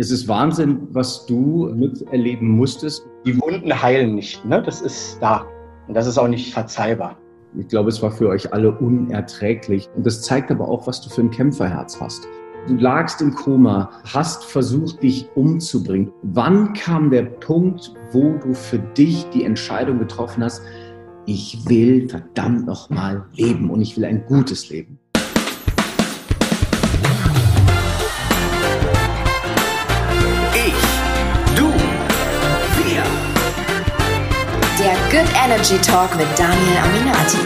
Es ist Wahnsinn, was du miterleben musstest. Die Wunden heilen nicht, ne? das ist da. Und das ist auch nicht verzeihbar. Ich glaube, es war für euch alle unerträglich. Und das zeigt aber auch, was du für ein Kämpferherz hast. Du lagst im Koma, hast versucht, dich umzubringen. Wann kam der Punkt, wo du für dich die Entscheidung getroffen hast, ich will verdammt nochmal leben und ich will ein gutes Leben? Energy Talk mit Daniel Aminati.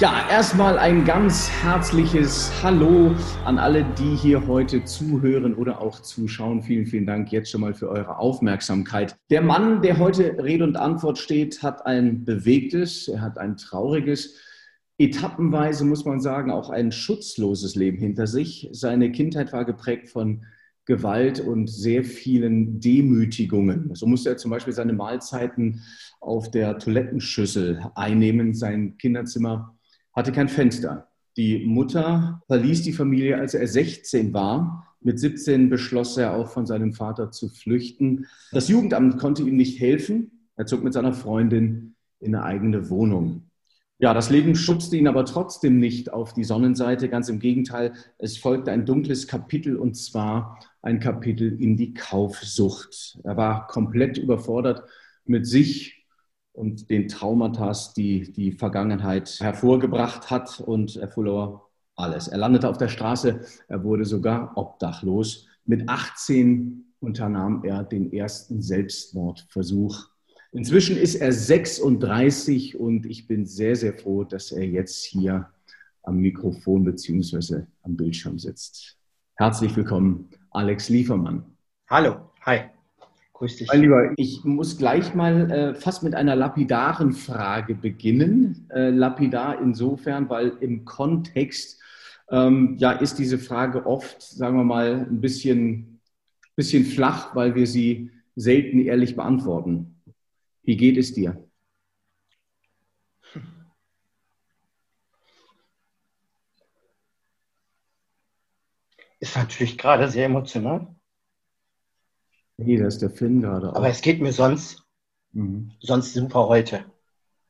Ja, erstmal ein ganz herzliches Hallo an alle, die hier heute zuhören oder auch zuschauen. Vielen, vielen Dank jetzt schon mal für eure Aufmerksamkeit. Der Mann, der heute Rede und Antwort steht, hat ein bewegtes, er hat ein trauriges, etappenweise muss man sagen, auch ein schutzloses Leben hinter sich. Seine Kindheit war geprägt von Gewalt und sehr vielen Demütigungen. So musste er zum Beispiel seine Mahlzeiten auf der Toilettenschüssel einnehmen. Sein Kinderzimmer hatte kein Fenster. Die Mutter verließ die Familie, als er 16 war. Mit 17 beschloss er auch von seinem Vater zu flüchten. Das Jugendamt konnte ihm nicht helfen. Er zog mit seiner Freundin in eine eigene Wohnung. Ja, das Leben schubste ihn aber trotzdem nicht auf die Sonnenseite. Ganz im Gegenteil, es folgte ein dunkles Kapitel und zwar ein Kapitel in die Kaufsucht. Er war komplett überfordert mit sich und den Traumata, die die Vergangenheit hervorgebracht hat und er verlor alles. Er landete auf der Straße, er wurde sogar obdachlos. Mit 18 unternahm er den ersten Selbstmordversuch Inzwischen ist er 36 und ich bin sehr, sehr froh, dass er jetzt hier am Mikrofon bzw. am Bildschirm sitzt. Herzlich willkommen, Alex Liefermann. Hallo, hi. Grüß dich. Mein Lieber, ich muss gleich mal äh, fast mit einer lapidaren Frage beginnen. Äh, lapidar insofern, weil im Kontext ähm, ja, ist diese Frage oft, sagen wir mal, ein bisschen, bisschen flach, weil wir sie selten ehrlich beantworten. Wie geht es dir? Ist natürlich gerade sehr emotional. Nee, das ist der Finn gerade. Auch. Aber es geht mir sonst, mhm. sonst super heute.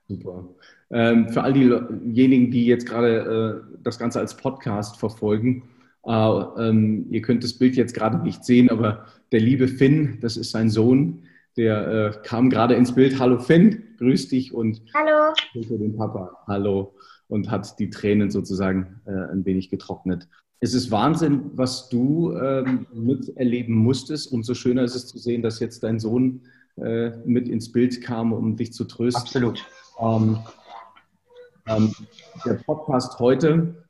Super. Ähm, für all diejenigen, die jetzt gerade äh, das Ganze als Podcast verfolgen, äh, ähm, ihr könnt das Bild jetzt gerade nicht sehen, aber der liebe Finn, das ist sein Sohn, der äh, kam gerade ins Bild. Hallo Finn, grüß dich und Hallo. den Papa. Hallo. Und hat die Tränen sozusagen äh, ein wenig getrocknet. Es ist Wahnsinn, was du ähm, miterleben musstest. Umso schöner ist es zu sehen, dass jetzt dein Sohn äh, mit ins Bild kam, um dich zu trösten. Absolut. Ähm, ähm, der Podcast heute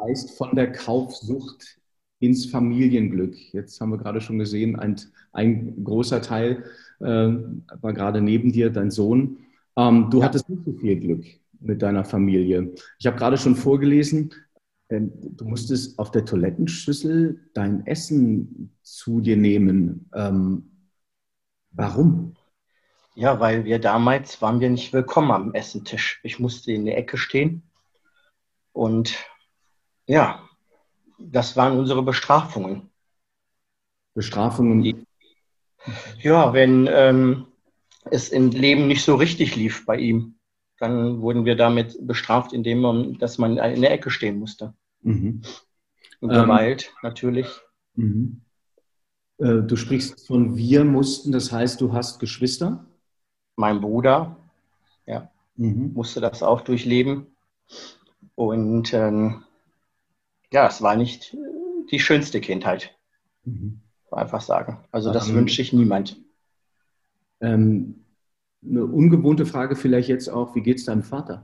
heißt von der Kaufsucht ins Familienglück. Jetzt haben wir gerade schon gesehen, ein, ein großer Teil äh, war gerade neben dir, dein Sohn. Ähm, du ja. hattest nicht so viel Glück mit deiner Familie. Ich habe gerade schon vorgelesen, äh, du musstest auf der Toilettenschüssel dein Essen zu dir nehmen. Ähm, warum? Ja, weil wir damals waren wir nicht willkommen am Essentisch. Ich musste in der Ecke stehen und ja, das waren unsere Bestrafungen. Bestrafungen? Die, ja, wenn ähm, es im Leben nicht so richtig lief bei ihm, dann wurden wir damit bestraft, indem man, dass man in der Ecke stehen musste. Mhm. Und Gewalt ähm, natürlich. Mhm. Äh, du sprichst von wir mussten, das heißt, du hast Geschwister? Mein Bruder, ja, mhm. musste das auch durchleben. Und ähm, ja, es war nicht die schönste Kindheit. Mhm. Einfach sagen. Also das ähm, wünsche ich niemand. Ähm, eine ungewohnte Frage vielleicht jetzt auch, wie geht es deinem Vater?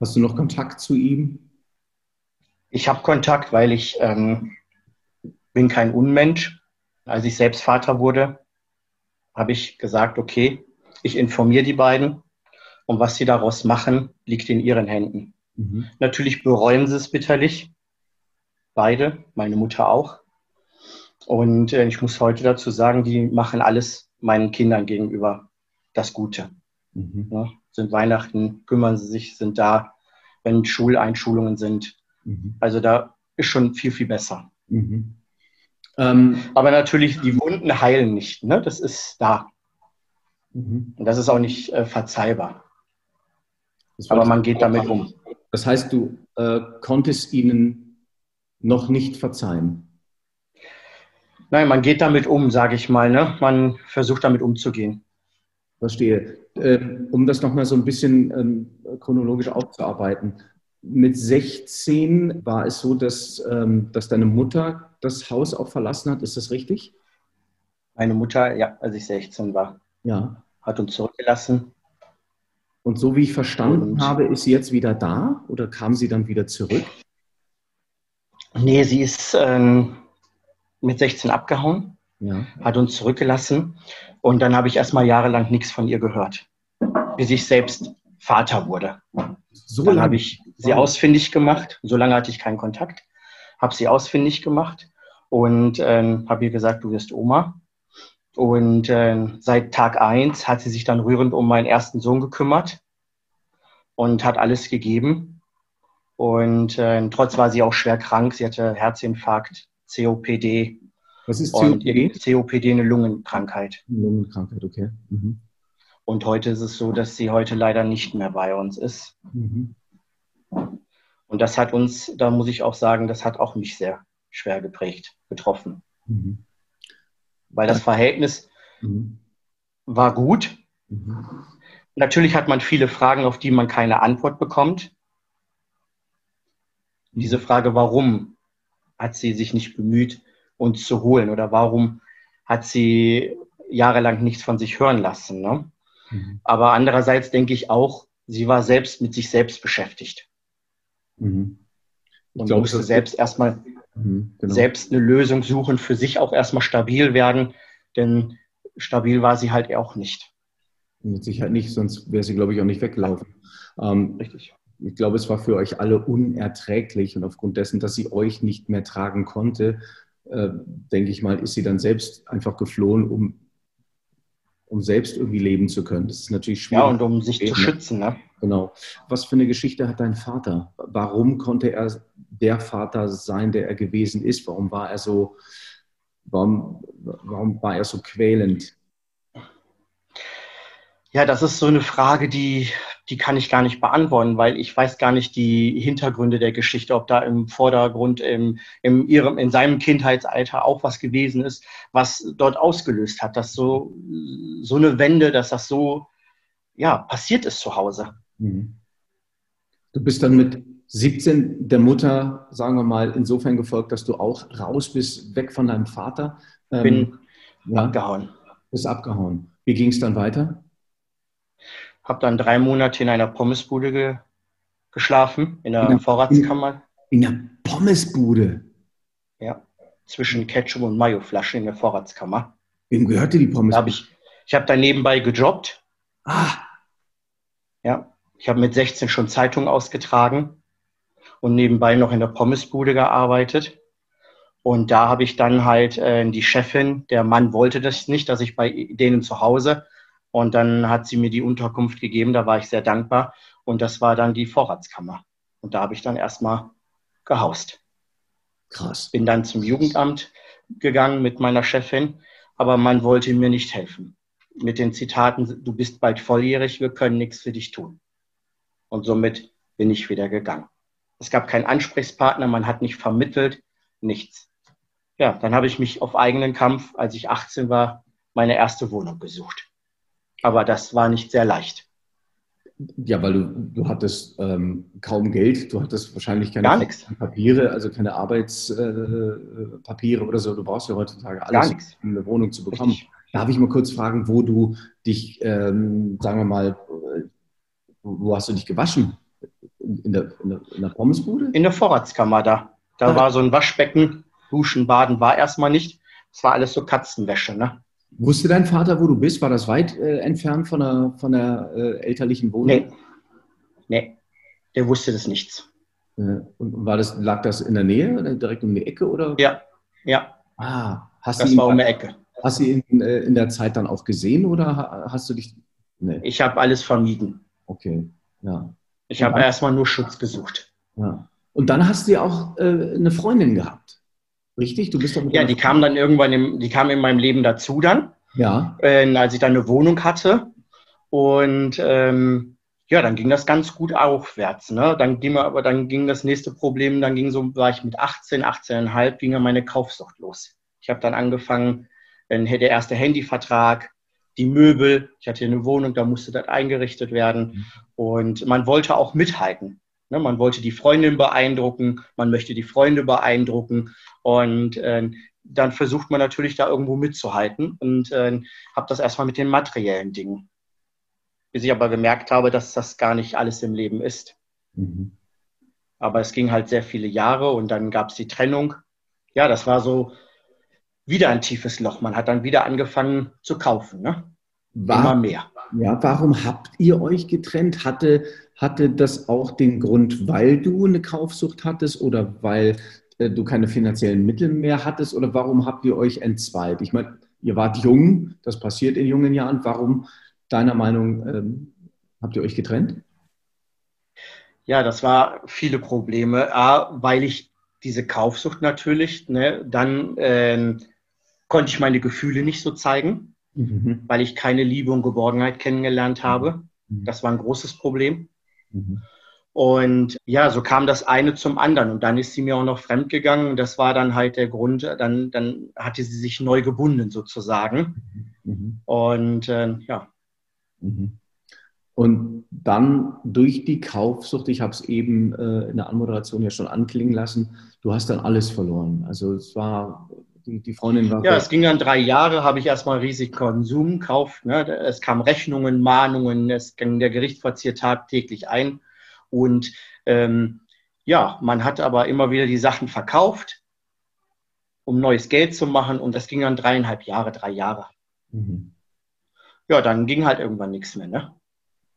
Hast du noch Kontakt zu ihm? Ich habe Kontakt, weil ich ähm, bin kein Unmensch. Als ich selbst Vater wurde, habe ich gesagt, okay, ich informiere die beiden und was sie daraus machen, liegt in ihren Händen. Mhm. Natürlich bereuen sie es bitterlich. Beide, meine Mutter auch. Und äh, ich muss heute dazu sagen, die machen alles meinen Kindern gegenüber das Gute. Mhm. Ja, sind Weihnachten, kümmern sie sich, sind da, wenn Schuleinschulungen sind. Mhm. Also da ist schon viel, viel besser. Mhm. Ähm, Aber natürlich, die Wunden heilen nicht. Ne? Das ist da. Mhm. Und das ist auch nicht äh, verzeihbar. Aber man geht damit um. Das heißt, du äh, konntest ihnen noch nicht verzeihen. Nein, man geht damit um, sage ich mal. Ne? Man versucht damit umzugehen. Verstehe. Ähm, um das nochmal so ein bisschen ähm, chronologisch aufzuarbeiten. Mit 16 war es so, dass, ähm, dass deine Mutter das Haus auch verlassen hat. Ist das richtig? Meine Mutter, ja, als ich 16 war. Ja. Hat uns zurückgelassen. Und so wie ich verstanden Und, habe, ist sie jetzt wieder da oder kam sie dann wieder zurück? Nee, sie ist ähm, mit 16 abgehauen, ja. hat uns zurückgelassen. Und dann habe ich erstmal jahrelang nichts von ihr gehört, bis ich selbst Vater wurde. So dann habe ich sie ausfindig gemacht. So lange hatte ich keinen Kontakt. Habe sie ausfindig gemacht und äh, habe ihr gesagt, du wirst Oma. Und äh, seit Tag eins hat sie sich dann rührend um meinen ersten Sohn gekümmert und hat alles gegeben. Und äh, trotz war sie auch schwer krank. Sie hatte Herzinfarkt, COPD. Was ist COPD? COPD eine Lungenkrankheit. Lungenkrankheit, okay. Mhm. Und heute ist es so, dass sie heute leider nicht mehr bei uns ist. Mhm. Und das hat uns, da muss ich auch sagen, das hat auch mich sehr schwer geprägt, getroffen. Mhm. Weil das Verhältnis mhm. war gut. Mhm. Natürlich hat man viele Fragen, auf die man keine Antwort bekommt. Diese Frage, warum hat sie sich nicht bemüht, uns zu holen oder warum hat sie jahrelang nichts von sich hören lassen. Ne? Mhm. Aber andererseits denke ich auch, sie war selbst mit sich selbst beschäftigt. Mhm. Und glaube, musste selbst erstmal mhm, genau. selbst eine Lösung suchen, für sich auch erstmal stabil werden, denn stabil war sie halt auch nicht. Mit Sicherheit nicht, sonst wäre sie, glaube ich, auch nicht weggelaufen. Ähm, Richtig. Ich glaube, es war für euch alle unerträglich und aufgrund dessen, dass sie euch nicht mehr tragen konnte, äh, denke ich mal, ist sie dann selbst einfach geflohen, um, um selbst irgendwie leben zu können. Das ist natürlich schwierig. Ja, und um sich zu schützen. Ne? Genau. Was für eine Geschichte hat dein Vater? Warum konnte er der Vater sein, der er gewesen ist? Warum war er so, warum, warum war er so quälend? Ja, das ist so eine Frage, die, die kann ich gar nicht beantworten, weil ich weiß gar nicht die Hintergründe der Geschichte, ob da im Vordergrund im, im ihrem, in seinem Kindheitsalter auch was gewesen ist, was dort ausgelöst hat, dass so, so eine Wende, dass das so, ja, passiert ist zu Hause. Mhm. Du bist dann mit 17 der Mutter, sagen wir mal, insofern gefolgt, dass du auch raus bist, weg von deinem Vater. Bin ähm, ja, abgehauen. Bist abgehauen. Wie ging es dann weiter? Habe dann drei Monate in einer Pommesbude ge geschlafen, in der in Vorratskammer. In der Pommesbude? Ja, zwischen Ketchup und Mayo-Flaschen in der Vorratskammer. Wem gehörte die Pommesbude? Hab ich ich habe da nebenbei gejobbt. Ah. Ja, ich habe mit 16 schon Zeitungen ausgetragen und nebenbei noch in der Pommesbude gearbeitet. Und da habe ich dann halt äh, die Chefin, der Mann wollte das nicht, dass ich bei denen zu Hause und dann hat sie mir die Unterkunft gegeben, da war ich sehr dankbar. Und das war dann die Vorratskammer. Und da habe ich dann erstmal gehaust. Krass. Bin dann zum Jugendamt gegangen mit meiner Chefin, aber man wollte mir nicht helfen. Mit den Zitaten, du bist bald volljährig, wir können nichts für dich tun. Und somit bin ich wieder gegangen. Es gab keinen Ansprechpartner, man hat nicht vermittelt, nichts. Ja, dann habe ich mich auf eigenen Kampf, als ich 18 war, meine erste Wohnung gesucht. Aber das war nicht sehr leicht. Ja, weil du, du hattest ähm, kaum Geld, du hattest wahrscheinlich keine Papiere, also keine Arbeitspapiere äh, oder so. Du brauchst ja heutzutage alles, um eine Wohnung zu bekommen. Richtig. Darf ich mal kurz fragen, wo du dich, ähm, sagen wir mal, wo hast du dich gewaschen? In der, in der, in der Pommesbude? In der Vorratskammer da. Da ah. war so ein Waschbecken, Duschen, Baden war erstmal nicht. Es war alles so Katzenwäsche, ne? Wusste dein Vater, wo du bist? War das weit äh, entfernt von der, von der äh, elterlichen Wohnung? Nee. Nee, der wusste das nichts. Äh, und war das, lag das in der Nähe, direkt um die Ecke? Oder? Ja, ja. Ah, hast das du ihn, war um die Ecke. Hast du ihn in, äh, in der Zeit dann auch gesehen oder hast du dich. Nee. Ich habe alles vermieden. Okay, ja. Ich habe erstmal nur Schutz gesucht. Ja. Und dann hast du ja auch äh, eine Freundin gehabt. Richtig? Du bist doch Ja, die kam dann irgendwann, im, die kam in meinem Leben dazu dann. Ja. Äh, als ich dann eine Wohnung hatte. Und ähm, ja, dann ging das ganz gut aufwärts. Ne? Dann ging aber dann ging das nächste Problem, dann ging so, war ich mit 18, 18,5, ging ja meine Kaufsucht los. Ich habe dann angefangen, dann der erste Handyvertrag, die Möbel, ich hatte eine Wohnung, da musste das eingerichtet werden. Mhm. Und man wollte auch mithalten. Ne? Man wollte die Freundin beeindrucken, man möchte die Freunde beeindrucken. Und äh, dann versucht man natürlich da irgendwo mitzuhalten und äh, habe das erstmal mit den materiellen Dingen. Bis ich aber gemerkt habe, dass das gar nicht alles im Leben ist. Mhm. Aber es ging halt sehr viele Jahre und dann gab es die Trennung. Ja, das war so wieder ein tiefes Loch. Man hat dann wieder angefangen zu kaufen. Ne? War, Immer mehr. Ja, warum habt ihr euch getrennt? Hatte, hatte das auch den Grund, weil du eine Kaufsucht hattest oder weil äh, du keine finanziellen Mittel mehr hattest? Oder warum habt ihr euch entzweit? Ich meine, ihr wart jung, das passiert in jungen Jahren. Warum, deiner Meinung, ähm, habt ihr euch getrennt? Ja, das war viele Probleme. A, weil ich diese Kaufsucht natürlich, ne, dann äh, konnte ich meine Gefühle nicht so zeigen, mhm. weil ich keine Liebe und Geborgenheit kennengelernt habe. Mhm. Das war ein großes Problem. Mhm. Und ja, so kam das eine zum anderen. Und dann ist sie mir auch noch fremd gegangen. Das war dann halt der Grund, dann, dann hatte sie sich neu gebunden sozusagen. Mhm. Und äh, ja. Mhm. Und dann durch die Kaufsucht, ich habe es eben äh, in der Anmoderation ja schon anklingen lassen, du hast dann alles verloren. Also es war, die, die Freundin war. Ja, es ging dann drei Jahre, habe ich erstmal riesig Konsum gekauft. Ne? Es kamen Rechnungen, Mahnungen, es ging der Gerichtsvollzieher tagtäglich ein. Und ähm, ja, man hat aber immer wieder die Sachen verkauft, um neues Geld zu machen. Und das ging dann dreieinhalb Jahre, drei Jahre. Mhm. Ja, dann ging halt irgendwann nichts mehr. Ne?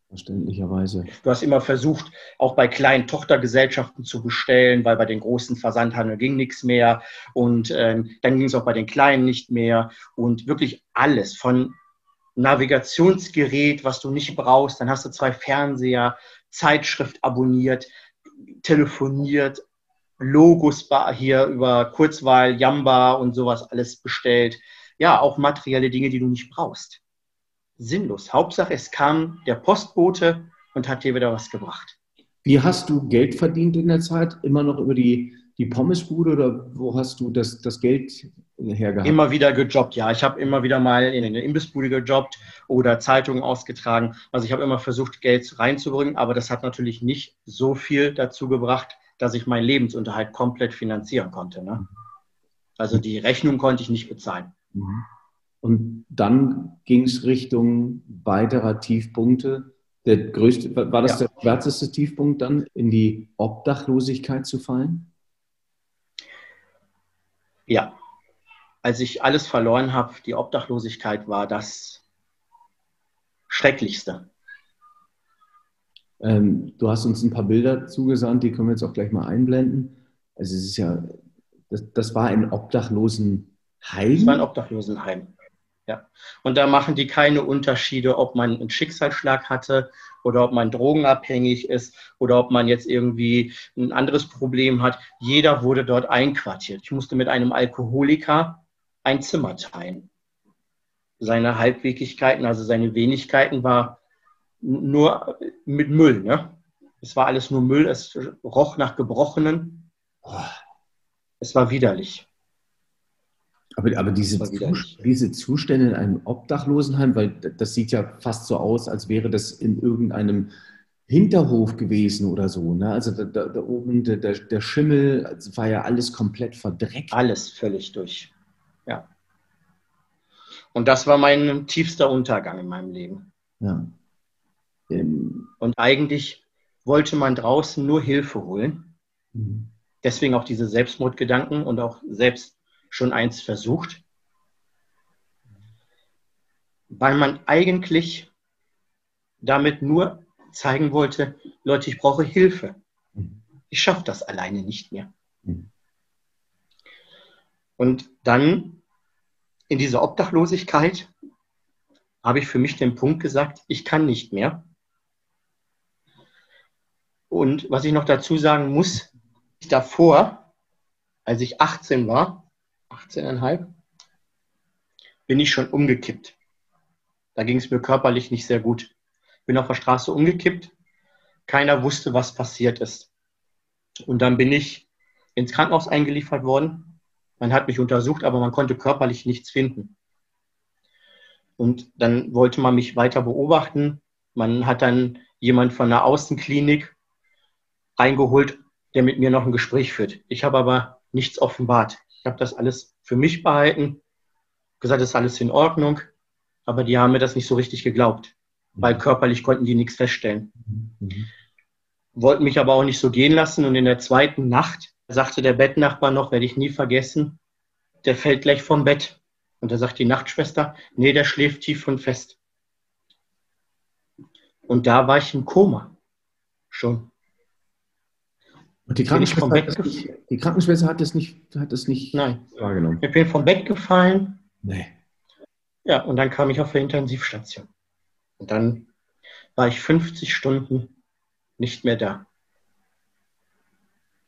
Verständlicherweise. Du hast immer versucht, auch bei kleinen Tochtergesellschaften zu bestellen, weil bei den großen Versandhandeln ging nichts mehr. Und ähm, dann ging es auch bei den kleinen nicht mehr. Und wirklich alles von Navigationsgerät, was du nicht brauchst. Dann hast du zwei Fernseher, Zeitschrift abonniert, telefoniert, Logos hier über Kurzwahl, Jamba und sowas alles bestellt. Ja, auch materielle Dinge, die du nicht brauchst. Sinnlos. Hauptsache, es kam der Postbote und hat dir wieder was gebracht. Wie hast du Geld verdient in der Zeit? Immer noch über die, die Pommesbude oder wo hast du das, das Geld hergehabt? Immer wieder gejobbt, ja. Ich habe immer wieder mal in eine Imbissbude gejobbt oder Zeitungen ausgetragen. Also ich habe immer versucht, Geld reinzubringen, aber das hat natürlich nicht so viel dazu gebracht, dass ich meinen Lebensunterhalt komplett finanzieren konnte. Ne? Also die Rechnung konnte ich nicht bezahlen. Mhm. Und dann ging es Richtung weiterer Tiefpunkte. Der größte, war das ja. der schwärzeste Tiefpunkt dann, in die Obdachlosigkeit zu fallen? Ja, als ich alles verloren habe, die Obdachlosigkeit war das Schrecklichste. Ähm, du hast uns ein paar Bilder zugesandt, die können wir jetzt auch gleich mal einblenden. Also es ist ja, das, das war ein Obdachlosenheim. Das war ein Obdachlosenheim. Ja. Und da machen die keine Unterschiede, ob man einen Schicksalsschlag hatte oder ob man drogenabhängig ist oder ob man jetzt irgendwie ein anderes Problem hat. Jeder wurde dort einquartiert. Ich musste mit einem Alkoholiker ein Zimmer teilen. Seine Halbwegigkeiten, also seine Wenigkeiten war nur mit Müll. Ne? Es war alles nur Müll, es roch nach Gebrochenen. Es war widerlich. Aber, aber diese, diese Zustände in einem Obdachlosenheim, weil das sieht ja fast so aus, als wäre das in irgendeinem Hinterhof gewesen oder so. Ne? Also da, da, da oben der, der Schimmel war ja alles komplett verdreckt. Alles völlig durch. Ja. Und das war mein tiefster Untergang in meinem Leben. Ja. Ähm, und eigentlich wollte man draußen nur Hilfe holen. Mhm. Deswegen auch diese Selbstmordgedanken und auch selbst schon eins versucht. Weil man eigentlich damit nur zeigen wollte, Leute, ich brauche Hilfe. Ich schaffe das alleine nicht mehr. Und dann in dieser Obdachlosigkeit habe ich für mich den Punkt gesagt, ich kann nicht mehr. Und was ich noch dazu sagen muss, Davor, als ich 18 war, 18,5, bin ich schon umgekippt. Da ging es mir körperlich nicht sehr gut. Bin auf der Straße umgekippt. Keiner wusste, was passiert ist. Und dann bin ich ins Krankenhaus eingeliefert worden. Man hat mich untersucht, aber man konnte körperlich nichts finden. Und dann wollte man mich weiter beobachten. Man hat dann jemand von der Außenklinik reingeholt, der mit mir noch ein Gespräch führt. Ich habe aber nichts offenbart. Ich habe das alles für mich behalten, gesagt, das ist alles in Ordnung, aber die haben mir das nicht so richtig geglaubt, weil körperlich konnten die nichts feststellen. Mhm. Wollten mich aber auch nicht so gehen lassen und in der zweiten Nacht sagte der Bettnachbar noch, werde ich nie vergessen, der fällt gleich vom Bett. Und da sagt die Nachtschwester, nee, der schläft tief und fest. Und da war ich im Koma. Schon. Und die Krankenschwester, hat das, nicht, die Krankenschwester hat das nicht, hat das nicht Nein. wahrgenommen. Ich bin vom Bett gefallen. Nee. Ja, und dann kam ich auf der Intensivstation. Und dann war ich 50 Stunden nicht mehr da.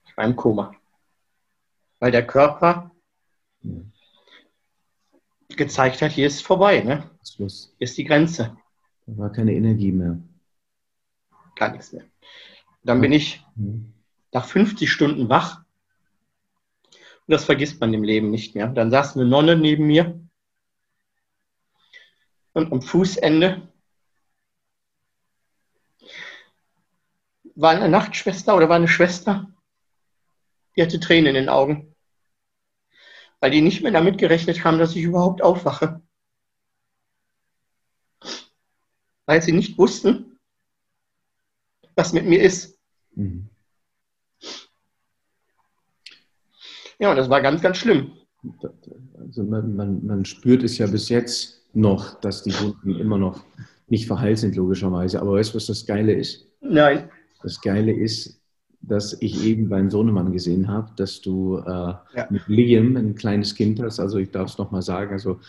Ich war im Koma. Weil der Körper ja. gezeigt hat, hier ist vorbei. Ne? Schluss. Hier ist die Grenze. Da war keine Energie mehr. Gar nichts mehr. Dann bin ich mhm nach 50 Stunden wach. Und das vergisst man im Leben nicht mehr. Dann saß eine Nonne neben mir. Und am Fußende war eine Nachtschwester oder war eine Schwester, die hatte Tränen in den Augen, weil die nicht mehr damit gerechnet haben, dass ich überhaupt aufwache. Weil sie nicht wussten, was mit mir ist. Mhm. Ja, das war ganz, ganz schlimm. Also man, man, man spürt es ja bis jetzt noch, dass die Wunden immer noch nicht verheilt sind, logischerweise. Aber weißt du, was das Geile ist? Nein. Das Geile ist, dass ich eben beim Sohnemann gesehen habe, dass du äh, ja. mit Liam ein kleines Kind hast. Also ich darf es nochmal sagen. Also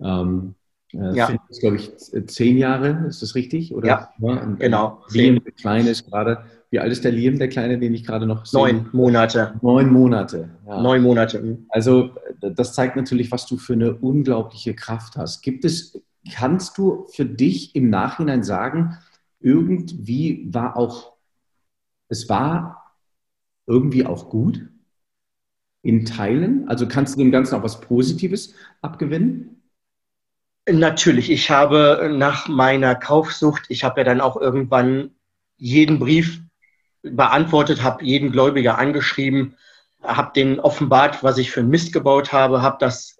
ähm, äh, ja. ist, glaube ich, zehn Jahre, ist das richtig? Oder? Ja, ja genau. Liam, der Kleine, ist gerade wie alt ist der Liam, der Kleine, den ich gerade noch sehe? Neun Monate. Neun Monate. Ja. Neun Monate. Mhm. Also das zeigt natürlich, was du für eine unglaubliche Kraft hast. Gibt es, kannst du für dich im Nachhinein sagen, irgendwie war auch, es war irgendwie auch gut in Teilen? Also kannst du dem Ganzen auch was Positives abgewinnen? Natürlich. Ich habe nach meiner Kaufsucht, ich habe ja dann auch irgendwann jeden Brief beantwortet, habe jeden Gläubiger angeschrieben, habe den offenbart, was ich für ein Mist gebaut habe, habe das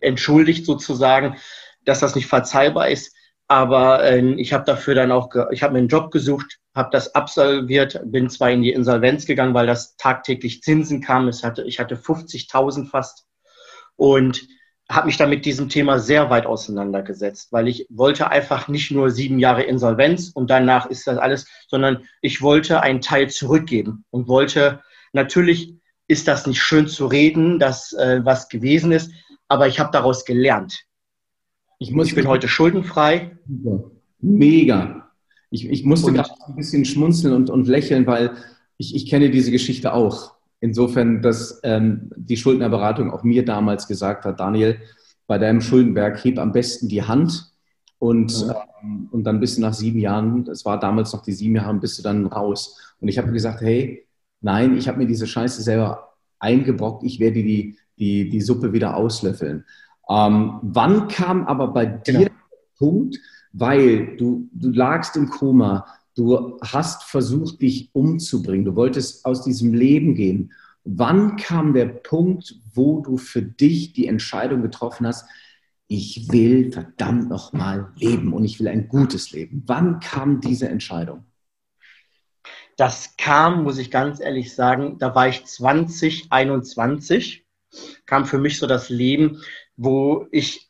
entschuldigt sozusagen, dass das nicht verzeihbar ist. Aber äh, ich habe dafür dann auch, ich habe mir einen Job gesucht, habe das absolviert, bin zwar in die Insolvenz gegangen, weil das tagtäglich Zinsen kam. Es hatte, ich hatte 50.000 fast und habe mich da mit diesem Thema sehr weit auseinandergesetzt, weil ich wollte einfach nicht nur sieben Jahre Insolvenz und danach ist das alles, sondern ich wollte einen Teil zurückgeben und wollte, natürlich ist das nicht schön zu reden, dass äh, was gewesen ist, aber ich habe daraus gelernt. Ich, muss, ich bin heute schuldenfrei. Mega. Ich, ich musste gerade ein bisschen schmunzeln und, und lächeln, weil ich, ich kenne diese Geschichte auch. Insofern, dass ähm, die Schuldnerberatung auch mir damals gesagt hat, Daniel, bei deinem Schuldenberg heb am besten die Hand und, ja. ähm, und dann bist du nach sieben Jahren, es war damals noch die sieben Jahre, bist du dann raus. Und ich habe gesagt, hey, nein, ich habe mir diese Scheiße selber eingebrockt, ich werde die, die, die Suppe wieder auslöffeln. Ähm, wann kam aber bei dir genau. der Punkt, weil du, du lagst im Koma, Du hast versucht, dich umzubringen. Du wolltest aus diesem Leben gehen. Wann kam der Punkt, wo du für dich die Entscheidung getroffen hast, ich will verdammt nochmal leben und ich will ein gutes Leben? Wann kam diese Entscheidung? Das kam, muss ich ganz ehrlich sagen, da war ich 2021, kam für mich so das Leben, wo ich,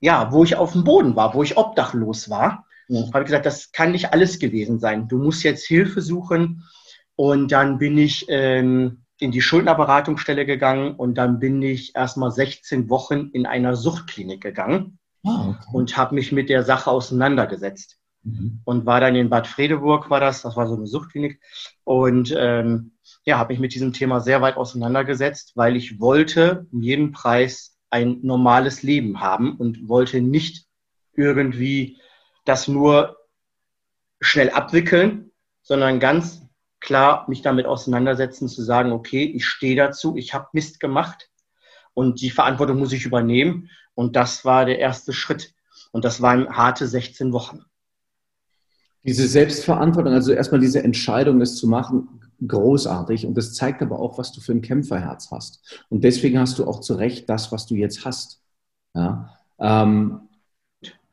ja, wo ich auf dem Boden war, wo ich obdachlos war ja. Habe gesagt, das kann nicht alles gewesen sein. Du musst jetzt Hilfe suchen. Und dann bin ich ähm, in die Schuldnerberatungsstelle gegangen und dann bin ich erstmal 16 Wochen in einer Suchtklinik gegangen oh, okay. und habe mich mit der Sache auseinandergesetzt. Mhm. Und war dann in Bad Fredeburg, war das, das war so eine Suchtklinik. Und ähm, ja, habe mich mit diesem Thema sehr weit auseinandergesetzt, weil ich wollte um jeden Preis ein normales Leben haben und wollte nicht irgendwie das nur schnell abwickeln, sondern ganz klar mich damit auseinandersetzen, zu sagen, okay, ich stehe dazu, ich habe Mist gemacht und die Verantwortung muss ich übernehmen. Und das war der erste Schritt. Und das waren harte 16 Wochen. Diese Selbstverantwortung, also erstmal diese Entscheidung, es zu machen, großartig. Und das zeigt aber auch, was du für ein Kämpferherz hast. Und deswegen hast du auch zu Recht das, was du jetzt hast. Ja? Ähm,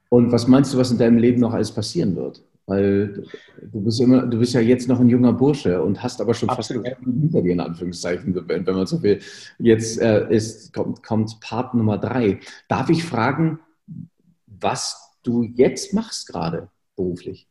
und was meinst du, was in deinem Leben noch alles passieren wird? Weil du bist immer, du bist ja jetzt noch ein junger Bursche und hast aber schon Absolut. fast hinter dir in Anführungszeichen, wenn man so will. Jetzt äh, ist, kommt, kommt Part Nummer drei. Darf ich fragen, was du jetzt machst gerade beruflich?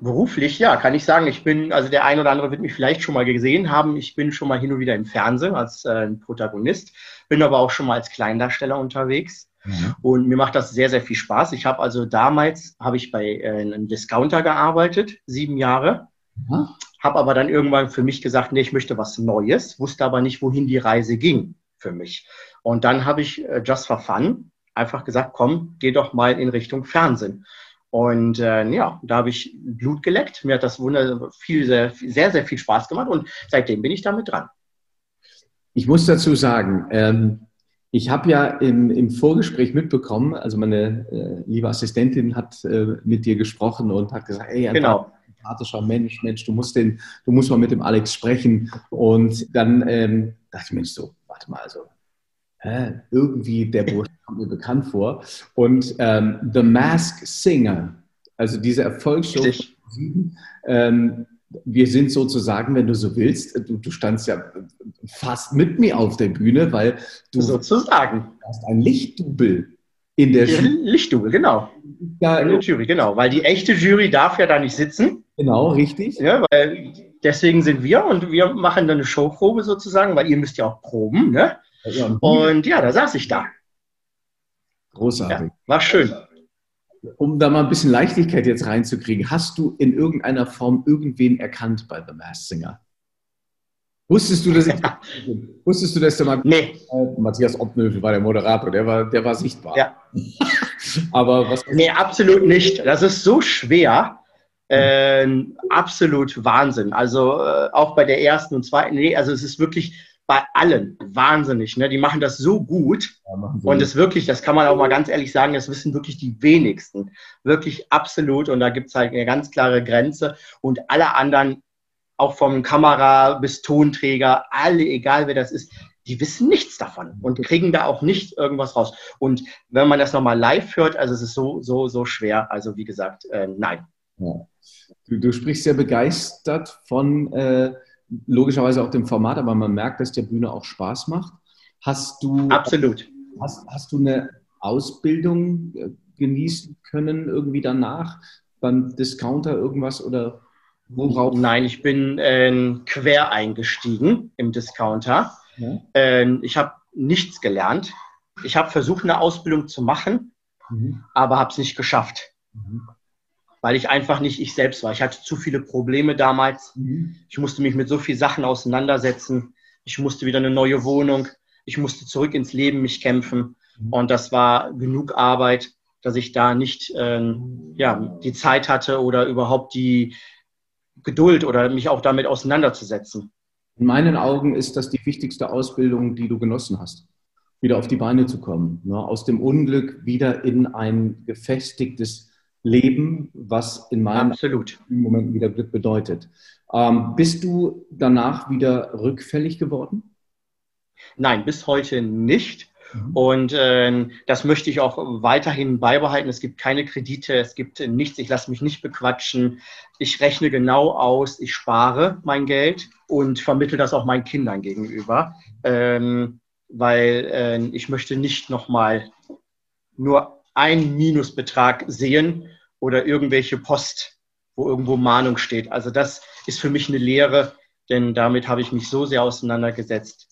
Beruflich, ja, kann ich sagen. Ich bin, also der ein oder andere wird mich vielleicht schon mal gesehen haben. Ich bin schon mal hin und wieder im Fernsehen als äh, Protagonist, bin aber auch schon mal als Kleindarsteller unterwegs. Mhm. Und mir macht das sehr, sehr viel Spaß. Ich habe also damals, habe ich bei äh, einem Discounter gearbeitet, sieben Jahre. Mhm. Habe aber dann irgendwann für mich gesagt, nee, ich möchte was Neues, wusste aber nicht, wohin die Reise ging für mich. Und dann habe ich äh, Just for Fun einfach gesagt, komm, geh doch mal in Richtung Fernsehen. Und äh, ja, da habe ich Blut geleckt. Mir hat das Wunder viel, sehr, sehr, sehr viel Spaß gemacht und seitdem bin ich damit dran. Ich muss dazu sagen, ähm, ich habe ja im, im, Vorgespräch mitbekommen, also meine äh, liebe Assistentin hat äh, mit dir gesprochen und hat gesagt, ey, ein genau. sympathischer Mensch, Mensch, du musst den, du musst mal mit dem Alex sprechen. Und dann ähm, dachte ich mir so, warte mal, also hä, irgendwie der Bursche kommt mir bekannt vor. Und ähm, The Mask Singer, also diese Erfolgsshow, ähm, wir sind sozusagen, wenn du so willst, du, du, standst ja fast mit mir auf der Bühne, weil du sozusagen hast ein Lichtdubel in der ja, Jury. Lichtdubel, genau. Ja, in der Jury, genau. Weil die echte Jury darf ja da nicht sitzen. Genau, richtig. Ja, weil deswegen sind wir und wir machen dann eine Showprobe sozusagen, weil ihr müsst ja auch proben, ne? Ja, und, und ja, da saß ich da. Großartig. Ja, war schön. Um da mal ein bisschen Leichtigkeit jetzt reinzukriegen, hast du in irgendeiner Form irgendwen erkannt bei The Masked Singer? Wusstest du, dass ich, wusstest du, dass der nee. Äh, Matthias Obnövel war der Moderator, der war, der war sichtbar. Ja. Aber was? Nee, absolut nicht. Das ist so schwer. Äh, absolut Wahnsinn. Also äh, auch bei der ersten und zweiten, nee, also es ist wirklich bei allen wahnsinnig. Ne? Die machen das so gut. Ja, und das wirklich, das kann man auch mal ganz ehrlich sagen, das wissen wirklich die wenigsten. Wirklich absolut. Und da gibt es halt eine ganz klare Grenze. Und alle anderen, auch vom Kamera bis Tonträger, alle, egal wer das ist, die wissen nichts davon und kriegen da auch nicht irgendwas raus. Und wenn man das nochmal live hört, also es ist so, so, so schwer. Also wie gesagt, äh, nein. Ja. Du, du, sprichst sehr begeistert von äh, logischerweise auch dem Format, aber man merkt, dass der Bühne auch Spaß macht. Hast du, Absolut. Hast, hast du eine Ausbildung äh, genießen können irgendwie danach beim Discounter irgendwas oder worauf? Nein, ich bin äh, quer eingestiegen im Discounter. Ja. Äh, ich habe nichts gelernt. Ich habe versucht, eine Ausbildung zu machen, mhm. aber habe es nicht geschafft. Mhm weil ich einfach nicht ich selbst war. Ich hatte zu viele Probleme damals. Mhm. Ich musste mich mit so vielen Sachen auseinandersetzen. Ich musste wieder eine neue Wohnung. Ich musste zurück ins Leben mich kämpfen. Mhm. Und das war genug Arbeit, dass ich da nicht ähm, ja, die Zeit hatte oder überhaupt die Geduld oder mich auch damit auseinanderzusetzen. In meinen Augen ist das die wichtigste Ausbildung, die du genossen hast, wieder auf die Beine zu kommen, ne? aus dem Unglück wieder in ein gefestigtes leben, was in meinem Absolut. Moment wieder Glück bedeutet. Ähm, bist du danach wieder rückfällig geworden? Nein, bis heute nicht. Mhm. Und äh, das möchte ich auch weiterhin beibehalten. Es gibt keine Kredite, es gibt nichts, ich lasse mich nicht bequatschen. Ich rechne genau aus, ich spare mein Geld und vermittle das auch meinen Kindern gegenüber, ähm, weil äh, ich möchte nicht nochmal nur einen Minusbetrag sehen oder irgendwelche Post, wo irgendwo Mahnung steht. Also das ist für mich eine Lehre, denn damit habe ich mich so sehr auseinandergesetzt.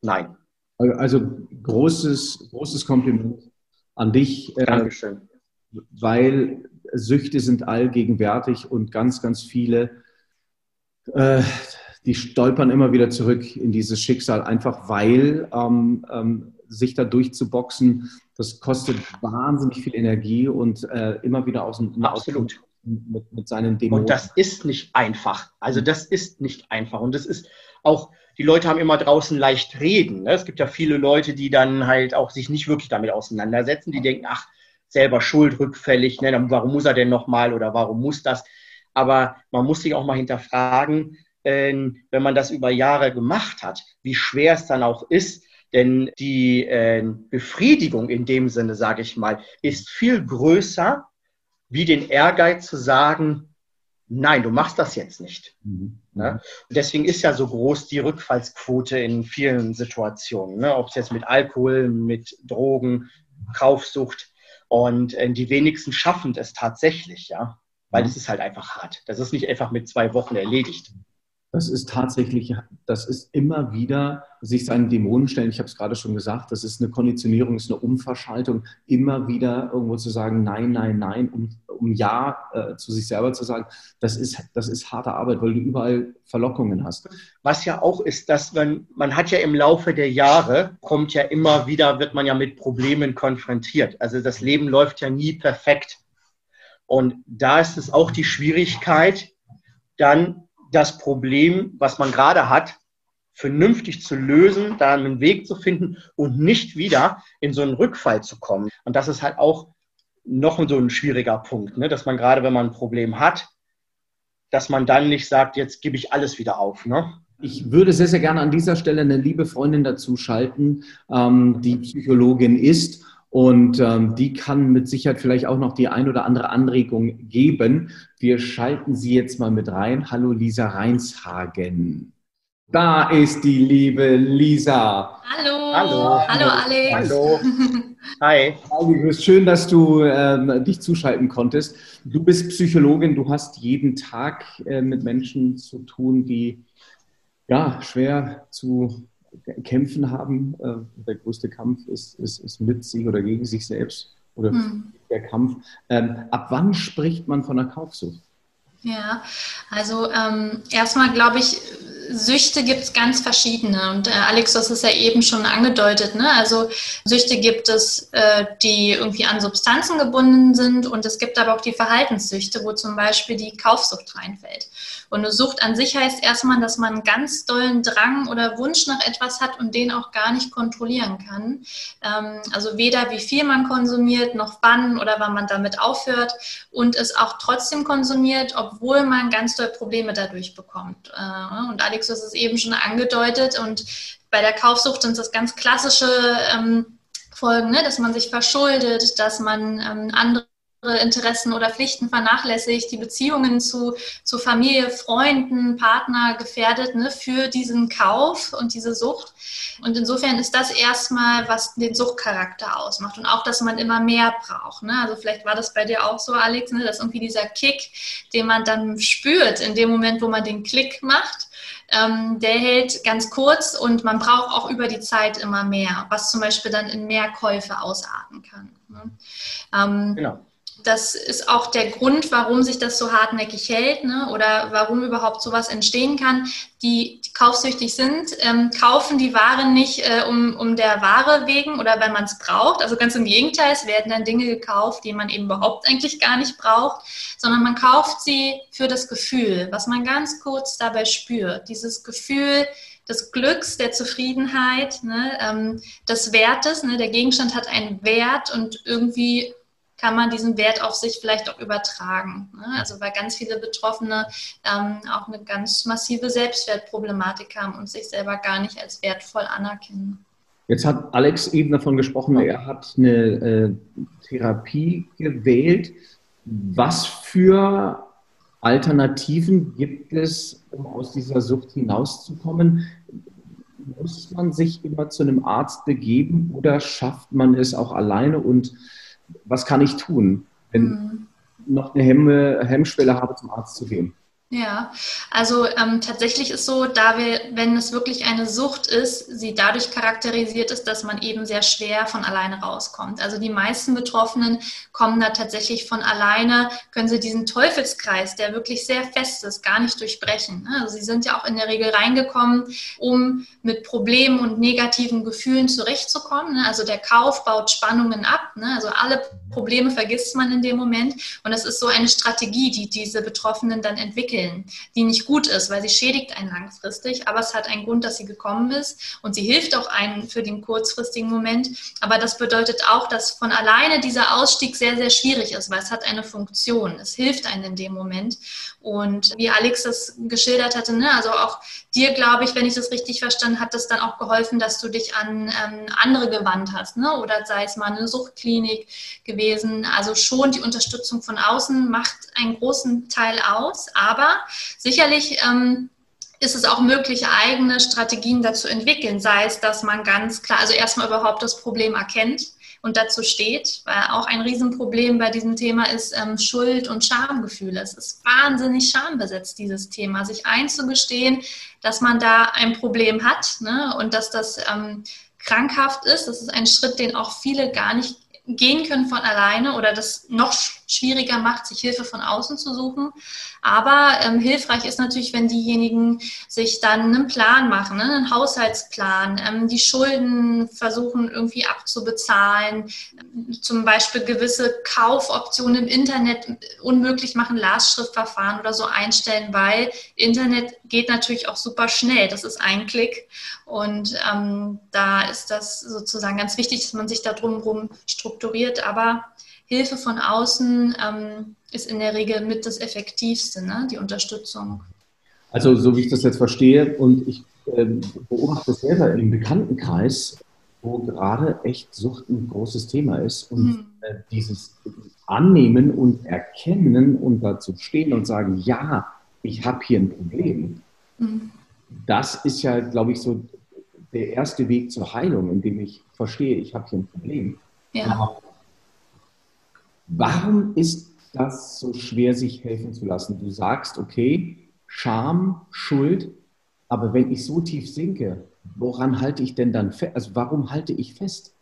Nein. Also großes, großes Kompliment an dich. Äh, Dankeschön. Weil Süchte sind allgegenwärtig und ganz, ganz viele, äh, die stolpern immer wieder zurück in dieses Schicksal, einfach weil ähm, ähm, sich da durchzuboxen, das kostet wahnsinnig viel Energie und äh, immer wieder aus dem Absolut. Mit, mit seinen Dämonen. Und das ist nicht einfach. Also das ist nicht einfach. Und das ist auch, die Leute haben immer draußen leicht reden. Ne? Es gibt ja viele Leute, die dann halt auch sich nicht wirklich damit auseinandersetzen, die denken, ach, selber schuld, rückfällig, ne? warum muss er denn nochmal oder warum muss das? Aber man muss sich auch mal hinterfragen, äh, wenn man das über Jahre gemacht hat, wie schwer es dann auch ist, denn die äh, Befriedigung in dem Sinne, sage ich mal, ist viel größer, wie den Ehrgeiz zu sagen, nein, du machst das jetzt nicht. Mhm. Ne? Deswegen ist ja so groß die Rückfallsquote in vielen Situationen, ne? ob es jetzt mit Alkohol, mit Drogen, Kaufsucht. Und äh, die wenigsten schaffen es tatsächlich, ja, weil mhm. es ist halt einfach hart. Das ist nicht einfach mit zwei Wochen erledigt. Das ist tatsächlich, das ist immer wieder sich seinen Dämonen stellen. Ich habe es gerade schon gesagt, das ist eine Konditionierung, ist eine Umverschaltung, immer wieder irgendwo zu sagen, nein, nein, nein, um, um Ja äh, zu sich selber zu sagen. Das ist, das ist harte Arbeit, weil du überall Verlockungen hast. Was ja auch ist, dass man, man hat ja im Laufe der Jahre, kommt ja immer wieder, wird man ja mit Problemen konfrontiert. Also das Leben läuft ja nie perfekt. Und da ist es auch die Schwierigkeit, dann das Problem, was man gerade hat, vernünftig zu lösen, da einen Weg zu finden und nicht wieder in so einen Rückfall zu kommen. Und das ist halt auch noch so ein schwieriger Punkt, ne? dass man gerade, wenn man ein Problem hat, dass man dann nicht sagt, jetzt gebe ich alles wieder auf. Ne? Ich würde sehr, sehr gerne an dieser Stelle eine liebe Freundin dazu schalten, ähm, die Psychologin ist und ähm, die kann mit Sicherheit vielleicht auch noch die ein oder andere Anregung geben. Wir schalten sie jetzt mal mit rein. Hallo Lisa Reinshagen. Da ist die liebe Lisa. Hallo. Hallo. Hallo Alex. Hallo. Hi. Hallo, schön, dass du ähm, dich zuschalten konntest. Du bist Psychologin, du hast jeden Tag äh, mit Menschen zu tun, die ja schwer zu Kämpfen haben. Äh, der größte Kampf ist, ist, ist mit sich oder gegen sich selbst oder hm. der Kampf. Ähm, ab wann spricht man von einer Kaufsucht? Ja, also ähm, erstmal glaube ich, Süchte gibt es ganz verschiedene. Und äh, Alex, hast es ja eben schon angedeutet. Ne? Also Süchte gibt es, äh, die irgendwie an Substanzen gebunden sind. Und es gibt aber auch die Verhaltenssüchte, wo zum Beispiel die Kaufsucht reinfällt. Und eine Sucht an sich heißt erstmal, dass man einen ganz dollen Drang oder Wunsch nach etwas hat und den auch gar nicht kontrollieren kann. Ähm, also weder wie viel man konsumiert, noch wann oder wann man damit aufhört und es auch trotzdem konsumiert, obwohl man ganz doll Probleme dadurch bekommt. Äh, und Alex, du hast es eben schon angedeutet und bei der Kaufsucht sind das ganz klassische ähm, Folgen, ne? dass man sich verschuldet, dass man ähm, andere Interessen oder Pflichten vernachlässigt, die Beziehungen zu, zu Familie, Freunden, Partner gefährdet ne, für diesen Kauf und diese Sucht. Und insofern ist das erstmal, was den Suchtcharakter ausmacht und auch, dass man immer mehr braucht. Ne? Also vielleicht war das bei dir auch so, Alex, ne, dass irgendwie dieser Kick, den man dann spürt in dem Moment, wo man den Klick macht, ähm, der hält ganz kurz und man braucht auch über die Zeit immer mehr, was zum Beispiel dann in mehr Käufe ausarten kann. Ne? Ähm, genau das ist auch der Grund, warum sich das so hartnäckig hält ne? oder warum überhaupt sowas entstehen kann. Die, die kaufsüchtig sind, ähm, kaufen die Ware nicht äh, um, um der Ware wegen oder weil man es braucht. Also ganz im Gegenteil, es werden dann Dinge gekauft, die man eben überhaupt eigentlich gar nicht braucht, sondern man kauft sie für das Gefühl, was man ganz kurz dabei spürt. Dieses Gefühl, des Glücks, der Zufriedenheit, ne, ähm, des Wertes. Ne, der Gegenstand hat einen Wert und irgendwie kann man diesen Wert auf sich vielleicht auch übertragen. Ne? Also weil ganz viele Betroffene ähm, auch eine ganz massive Selbstwertproblematik haben und sich selber gar nicht als wertvoll anerkennen. Jetzt hat Alex eben davon gesprochen, er hat eine äh, Therapie gewählt. Was für Alternativen gibt es, um aus dieser Sucht hinauszukommen? Muss man sich immer zu einem Arzt begeben oder schafft man es auch alleine und was kann ich tun, wenn mhm. noch eine Hemme, Hemmschwelle habe, zum Arzt zu gehen? Ja, also ähm, tatsächlich ist so, da wir, wenn es wirklich eine Sucht ist, sie dadurch charakterisiert ist, dass man eben sehr schwer von alleine rauskommt. Also die meisten Betroffenen kommen da tatsächlich von alleine, können sie diesen Teufelskreis, der wirklich sehr fest ist, gar nicht durchbrechen. Ne? Also sie sind ja auch in der Regel reingekommen, um mit Problemen und negativen Gefühlen zurechtzukommen. Ne? Also der Kauf baut Spannungen ab. Ne? Also alle Probleme vergisst man in dem Moment. Und das ist so eine Strategie, die diese Betroffenen dann entwickeln empfehlen, die nicht gut ist, weil sie schädigt einen langfristig, aber es hat einen Grund, dass sie gekommen ist und sie hilft auch einen für den kurzfristigen Moment. Aber das bedeutet auch, dass von alleine dieser Ausstieg sehr, sehr schwierig ist, weil es hat eine Funktion. Es hilft einem in dem Moment. Und wie Alex das geschildert hatte, ne, also auch dir, glaube ich, wenn ich das richtig verstanden habe, hat das dann auch geholfen, dass du dich an ähm, andere gewandt hast, ne? oder sei es mal eine Suchtklinik gewesen. Also schon die Unterstützung von außen macht einen großen Teil aus, aber sicherlich ähm, ist es auch möglich, eigene Strategien dazu entwickeln, sei es, dass man ganz klar, also erstmal überhaupt das Problem erkennt und dazu steht, weil auch ein Riesenproblem bei diesem Thema ist ähm, Schuld- und Schamgefühle. Es ist wahnsinnig schambesetzt, dieses Thema, sich einzugestehen, dass man da ein Problem hat ne, und dass das ähm, krankhaft ist. Das ist ein Schritt, den auch viele gar nicht gehen können von alleine oder das noch schwieriger macht, sich Hilfe von außen zu suchen. Aber ähm, hilfreich ist natürlich, wenn diejenigen sich dann einen Plan machen, ne, einen Haushaltsplan, ähm, die Schulden versuchen irgendwie abzubezahlen, zum Beispiel gewisse Kaufoptionen im Internet unmöglich machen, Lastschriftverfahren oder so einstellen, weil Internet geht natürlich auch super schnell. Das ist ein Klick. Und ähm, da ist das sozusagen ganz wichtig, dass man sich da drumherum strukturiert. Aber Hilfe von außen ähm, ist in der Regel mit das Effektivste, ne? die Unterstützung. Also so wie ich das jetzt verstehe und ich äh, beobachte selber im Bekanntenkreis, wo gerade echt Sucht ein großes Thema ist und mhm. äh, dieses Annehmen und Erkennen und dazu stehen und sagen, ja, ich habe hier ein Problem. Mhm. Das ist ja, glaube ich, so der erste Weg zur Heilung, indem ich verstehe, ich habe hier ein Problem. Ja. Warum ist das so schwer, sich helfen zu lassen? Du sagst, okay, Scham, Schuld, aber wenn ich so tief sinke, woran halte ich denn dann fest? Also warum halte ich fest?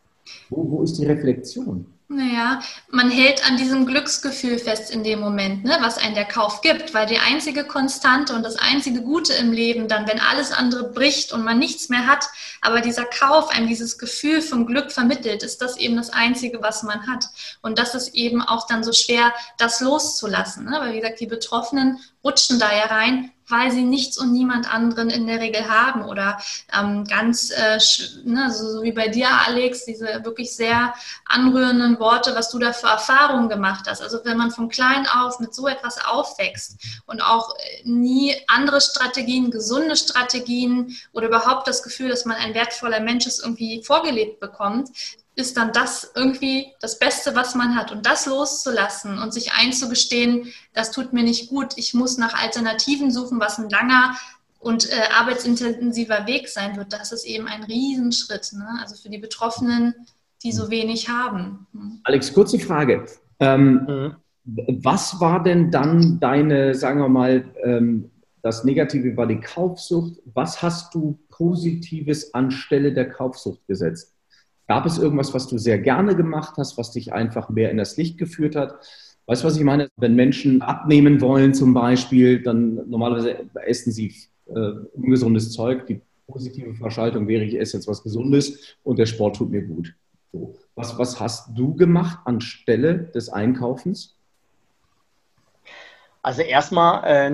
Wo, wo ist die Reflexion? Naja, man hält an diesem Glücksgefühl fest in dem Moment, ne, was einen der Kauf gibt, weil die einzige Konstante und das einzige Gute im Leben dann, wenn alles andere bricht und man nichts mehr hat, aber dieser Kauf einem dieses Gefühl von Glück vermittelt, ist das eben das Einzige, was man hat. Und das ist eben auch dann so schwer, das loszulassen, ne? weil wie gesagt, die Betroffenen rutschen da ja rein, weil sie nichts und niemand anderen in der Regel haben oder ähm, ganz, äh, ne, so, so, wie bei dir, Alex, diese wirklich sehr anrührenden Worte, was du da für Erfahrungen gemacht hast. Also wenn man von klein auf mit so etwas aufwächst und auch äh, nie andere Strategien, gesunde Strategien oder überhaupt das Gefühl, dass man ein wertvoller Mensch ist, irgendwie vorgelebt bekommt, ist dann das irgendwie das Beste, was man hat. Und das loszulassen und sich einzugestehen, das tut mir nicht gut, ich muss nach Alternativen suchen, was ein langer und äh, arbeitsintensiver Weg sein wird, das ist eben ein Riesenschritt. Ne? Also für die Betroffenen, die so wenig haben. Hm. Alex, kurze Frage. Ähm, mhm. Was war denn dann deine, sagen wir mal, ähm, das Negative war die Kaufsucht. Was hast du Positives anstelle der Kaufsucht gesetzt? Gab es irgendwas, was du sehr gerne gemacht hast, was dich einfach mehr in das Licht geführt hat? Weißt du, was ich meine? Wenn Menschen abnehmen wollen zum Beispiel, dann normalerweise essen sie äh, ungesundes Zeug. Die positive Verschaltung wäre, ich esse jetzt was Gesundes und der Sport tut mir gut. So. Was, was hast du gemacht anstelle des Einkaufens? Also erstmal äh,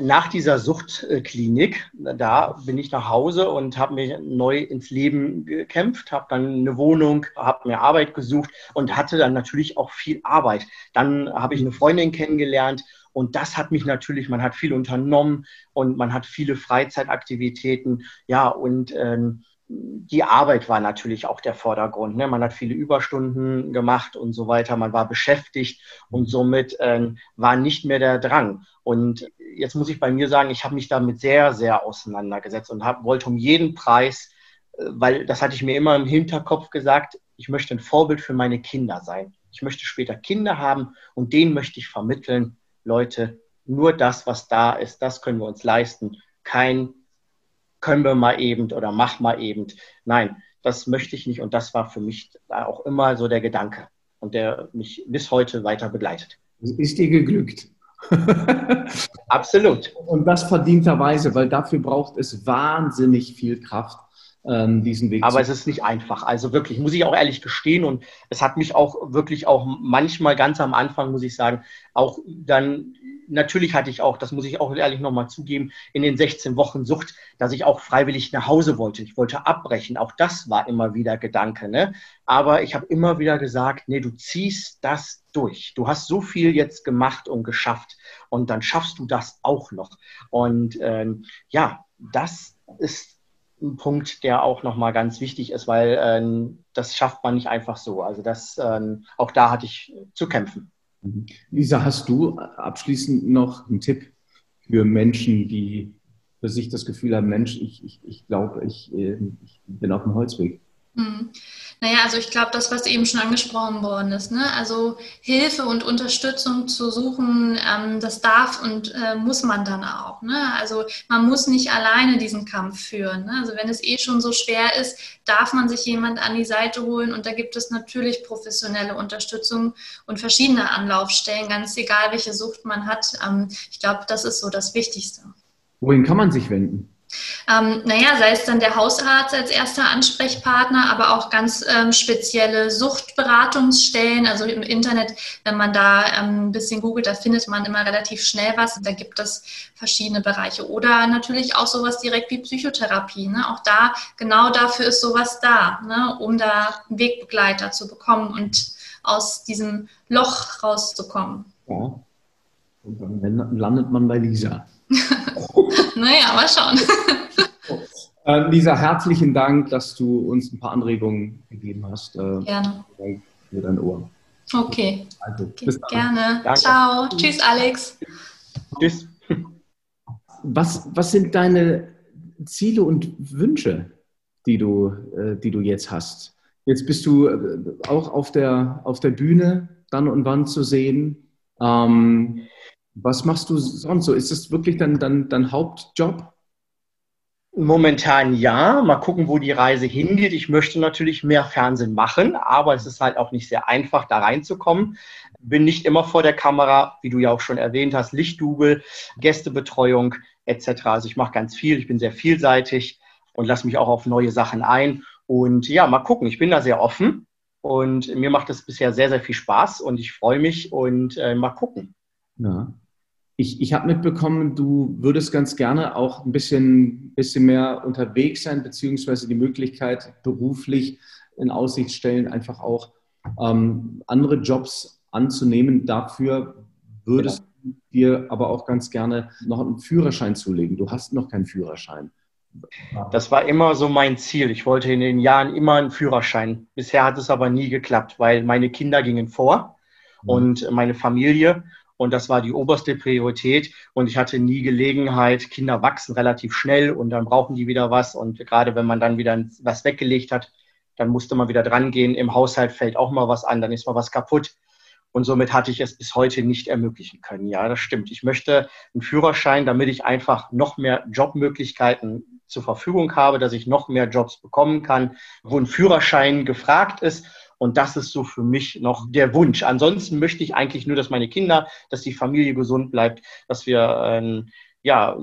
nach dieser Suchtklinik, da bin ich nach Hause und habe mich neu ins Leben gekämpft, habe dann eine Wohnung, habe mir Arbeit gesucht und hatte dann natürlich auch viel Arbeit. Dann habe ich eine Freundin kennengelernt und das hat mich natürlich, man hat viel unternommen und man hat viele Freizeitaktivitäten. Ja, und ähm, die Arbeit war natürlich auch der Vordergrund. Ne? Man hat viele Überstunden gemacht und so weiter. Man war beschäftigt und somit äh, war nicht mehr der Drang. Und jetzt muss ich bei mir sagen, ich habe mich damit sehr, sehr auseinandergesetzt und hab, wollte um jeden Preis, äh, weil das hatte ich mir immer im Hinterkopf gesagt, ich möchte ein Vorbild für meine Kinder sein. Ich möchte später Kinder haben und denen möchte ich vermitteln, Leute, nur das, was da ist, das können wir uns leisten. Kein können wir mal eben oder mach mal eben. Nein, das möchte ich nicht und das war für mich auch immer so der Gedanke und der mich bis heute weiter begleitet. Ist dir geglückt? Absolut. Und das verdienterweise, weil dafür braucht es wahnsinnig viel Kraft, ähm, diesen Weg Aber es ist nicht einfach. Also wirklich, muss ich auch ehrlich gestehen. Und es hat mich auch wirklich auch manchmal ganz am Anfang, muss ich sagen, auch dann, natürlich hatte ich auch, das muss ich auch ehrlich nochmal zugeben, in den 16 Wochen Sucht, dass ich auch freiwillig nach Hause wollte. Ich wollte abbrechen. Auch das war immer wieder Gedanke. Ne? Aber ich habe immer wieder gesagt, nee, du ziehst das durch. Du hast so viel jetzt gemacht und geschafft. Und dann schaffst du das auch noch. Und ähm, ja, das ist ein Punkt, der auch nochmal ganz wichtig ist, weil ähm, das schafft man nicht einfach so. Also das, ähm, auch da hatte ich zu kämpfen. Mhm. Lisa, hast du abschließend noch einen Tipp für Menschen, die für sich das Gefühl haben, Mensch, ich, ich, ich glaube, ich, äh, ich bin auf dem Holzweg? Hm. Naja, also ich glaube, das, was eben schon angesprochen worden ist, ne? also Hilfe und Unterstützung zu suchen, ähm, das darf und äh, muss man dann auch. Ne? Also man muss nicht alleine diesen Kampf führen. Ne? Also wenn es eh schon so schwer ist, darf man sich jemand an die Seite holen und da gibt es natürlich professionelle Unterstützung und verschiedene Anlaufstellen, ganz egal, welche Sucht man hat. Ähm, ich glaube, das ist so das Wichtigste. Wohin kann man sich wenden? Ähm, naja, sei es dann der Hausarzt als erster Ansprechpartner, aber auch ganz ähm, spezielle Suchtberatungsstellen. Also im Internet, wenn man da ähm, ein bisschen googelt, da findet man immer relativ schnell was. Da gibt es verschiedene Bereiche. Oder natürlich auch sowas direkt wie Psychotherapie. Ne? Auch da, genau dafür ist sowas da, ne? um da einen Wegbegleiter zu bekommen und aus diesem Loch rauszukommen. Ja. Und dann landet man bei Lisa. naja, mal schauen. Äh, Lisa, herzlichen Dank, dass du uns ein paar Anregungen gegeben hast. Äh, Gerne. Für dein Ohr. Okay. Also, bis dann. Gerne. Danke. Ciao. Tschüss, Alex. Tschüss. Was, was sind deine Ziele und Wünsche, die du, äh, die du jetzt hast? Jetzt bist du äh, auch auf der, auf der Bühne dann und wann zu sehen. Ähm, was machst du sonst so? Ist das wirklich dein, dein, dein Hauptjob? Momentan ja. Mal gucken, wo die Reise hingeht. Ich möchte natürlich mehr Fernsehen machen, aber es ist halt auch nicht sehr einfach, da reinzukommen. Bin nicht immer vor der Kamera, wie du ja auch schon erwähnt hast, Lichtdubel, Gästebetreuung etc. Also ich mache ganz viel. Ich bin sehr vielseitig und lasse mich auch auf neue Sachen ein. Und ja, mal gucken. Ich bin da sehr offen und mir macht es bisher sehr, sehr viel Spaß und ich freue mich und äh, mal gucken. Ja. Ich, ich habe mitbekommen, du würdest ganz gerne auch ein bisschen, bisschen mehr unterwegs sein, beziehungsweise die Möglichkeit beruflich in Aussicht stellen, einfach auch ähm, andere Jobs anzunehmen. Dafür würdest ja. du dir aber auch ganz gerne noch einen Führerschein zulegen. Du hast noch keinen Führerschein. Das war immer so mein Ziel. Ich wollte in den Jahren immer einen Führerschein. Bisher hat es aber nie geklappt, weil meine Kinder gingen vor mhm. und meine Familie. Und das war die oberste Priorität. Und ich hatte nie Gelegenheit. Kinder wachsen relativ schnell und dann brauchen die wieder was. Und gerade wenn man dann wieder was weggelegt hat, dann musste man wieder dran gehen. Im Haushalt fällt auch mal was an, dann ist mal was kaputt. Und somit hatte ich es bis heute nicht ermöglichen können. Ja, das stimmt. Ich möchte einen Führerschein, damit ich einfach noch mehr Jobmöglichkeiten zur Verfügung habe, dass ich noch mehr Jobs bekommen kann, wo ein Führerschein gefragt ist und das ist so für mich noch der Wunsch. Ansonsten möchte ich eigentlich nur, dass meine Kinder, dass die Familie gesund bleibt, dass wir ähm, ja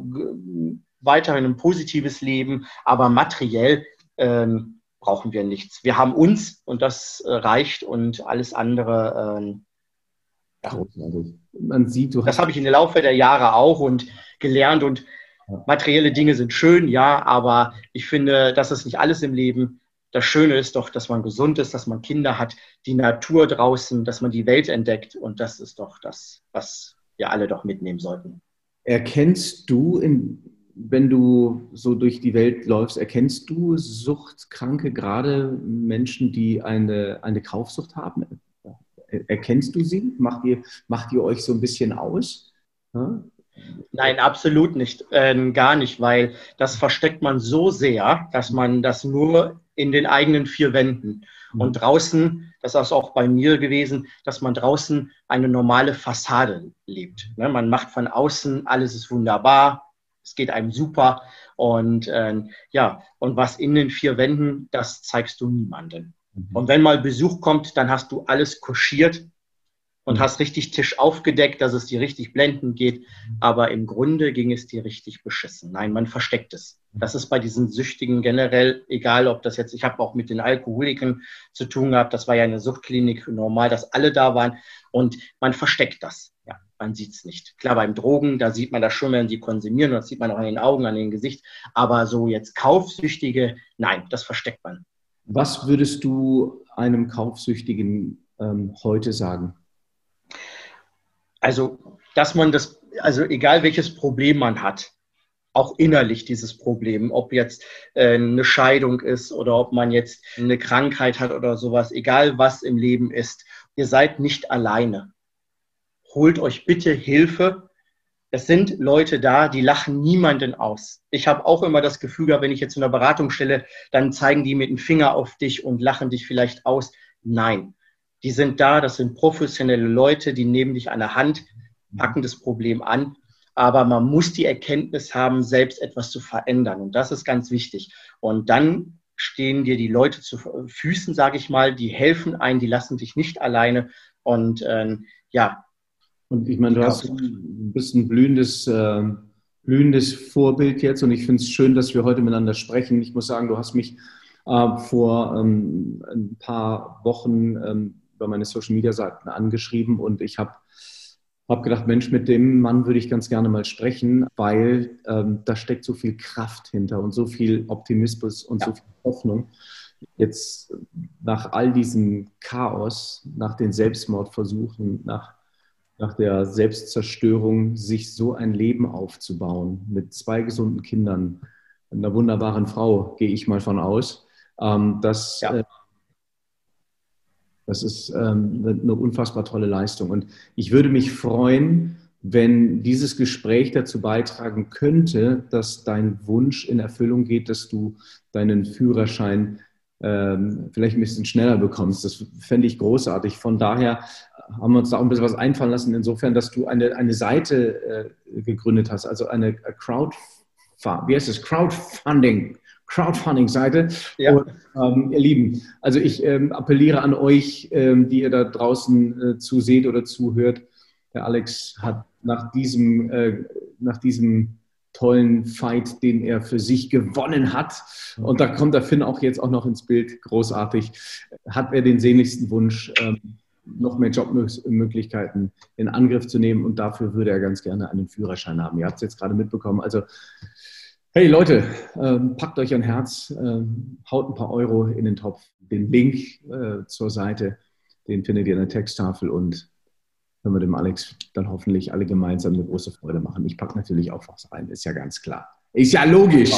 weiterhin ein positives Leben, aber materiell ähm, brauchen wir nichts. Wir haben uns und das äh, reicht und alles andere. Ähm, ja. Man sieht, du das habe ich im Laufe der Jahre auch und gelernt und materielle Dinge sind schön, ja, aber ich finde, das ist nicht alles im Leben das Schöne ist doch, dass man gesund ist, dass man Kinder hat, die Natur draußen, dass man die Welt entdeckt. Und das ist doch das, was wir alle doch mitnehmen sollten. Erkennst du, in, wenn du so durch die Welt läufst, erkennst du Suchtkranke, gerade Menschen, die eine, eine Kaufsucht haben? Erkennst du sie? Macht ihr, macht ihr euch so ein bisschen aus? Ja? Nein, absolut nicht. Äh, gar nicht, weil das versteckt man so sehr, dass man das nur in den eigenen vier Wänden. Mhm. Und draußen, das ist auch bei mir gewesen, dass man draußen eine normale Fassade lebt. Ne? Man macht von außen, alles ist wunderbar, es geht einem super. Und äh, ja, und was in den vier Wänden, das zeigst du niemandem. Mhm. Und wenn mal Besuch kommt, dann hast du alles koschiert und mhm. hast richtig Tisch aufgedeckt, dass es dir richtig blenden geht. Aber im Grunde ging es dir richtig beschissen. Nein, man versteckt es. Das ist bei diesen Süchtigen generell, egal ob das jetzt, ich habe auch mit den Alkoholikern zu tun gehabt, das war ja eine Suchtklinik normal, dass alle da waren und man versteckt das. Ja, man sieht es nicht. Klar, beim Drogen, da sieht man das schon, wenn sie konsumieren, das sieht man auch an den Augen, an dem Gesicht. Aber so jetzt Kaufsüchtige, nein, das versteckt man. Was würdest du einem Kaufsüchtigen ähm, heute sagen? Also, dass man das, also egal welches Problem man hat, auch innerlich dieses Problem, ob jetzt äh, eine Scheidung ist oder ob man jetzt eine Krankheit hat oder sowas, egal was im Leben ist, ihr seid nicht alleine. Holt euch bitte Hilfe. Es sind Leute da, die lachen niemanden aus. Ich habe auch immer das Gefühl, wenn ich jetzt in einer Beratung stelle, dann zeigen die mit dem Finger auf dich und lachen dich vielleicht aus. Nein, die sind da, das sind professionelle Leute, die nehmen dich an der Hand, packen das Problem an aber man muss die Erkenntnis haben, selbst etwas zu verändern. Und das ist ganz wichtig. Und dann stehen dir die Leute zu Füßen, sage ich mal, die helfen ein, die lassen dich nicht alleine. Und ähm, ja. Und ich meine, du hast ein bisschen blühendes, äh, blühendes Vorbild jetzt und ich finde es schön, dass wir heute miteinander sprechen. Ich muss sagen, du hast mich äh, vor ähm, ein paar Wochen ähm, über meine Social Media Seiten angeschrieben und ich habe habe gedacht, Mensch, mit dem Mann würde ich ganz gerne mal sprechen, weil ähm, da steckt so viel Kraft hinter und so viel Optimismus und ja. so viel Hoffnung. Jetzt nach all diesem Chaos, nach den Selbstmordversuchen, nach, nach der Selbstzerstörung, sich so ein Leben aufzubauen mit zwei gesunden Kindern, einer wunderbaren Frau, gehe ich mal von aus, ähm, das ja. äh, das ist ähm, eine unfassbar tolle Leistung. Und ich würde mich freuen, wenn dieses Gespräch dazu beitragen könnte, dass dein Wunsch in Erfüllung geht, dass du deinen Führerschein ähm, vielleicht ein bisschen schneller bekommst. Das fände ich großartig. Von daher haben wir uns da auch ein bisschen was einfallen lassen, insofern, dass du eine, eine Seite äh, gegründet hast, also eine Crowd, wie heißt es, Crowdfunding. Crowdfunding-Seite. Ja. Und, ähm, ihr Lieben, also ich ähm, appelliere an euch, ähm, die ihr da draußen äh, zuseht oder zuhört. Der Alex hat nach diesem, äh, nach diesem tollen Fight, den er für sich gewonnen hat, und da kommt der Finn auch jetzt auch noch ins Bild, großartig, hat er den sehnlichsten Wunsch, ähm, noch mehr Jobmöglichkeiten in Angriff zu nehmen und dafür würde er ganz gerne einen Führerschein haben. Ihr habt es jetzt gerade mitbekommen. Also Hey Leute, ähm, packt euch ein Herz, ähm, haut ein paar Euro in den Topf. Den Link äh, zur Seite, den findet ihr in der Texttafel und können wir dem Alex dann hoffentlich alle gemeinsam eine große Freude machen. Ich packe natürlich auch was rein, ist ja ganz klar. Ist ja logisch.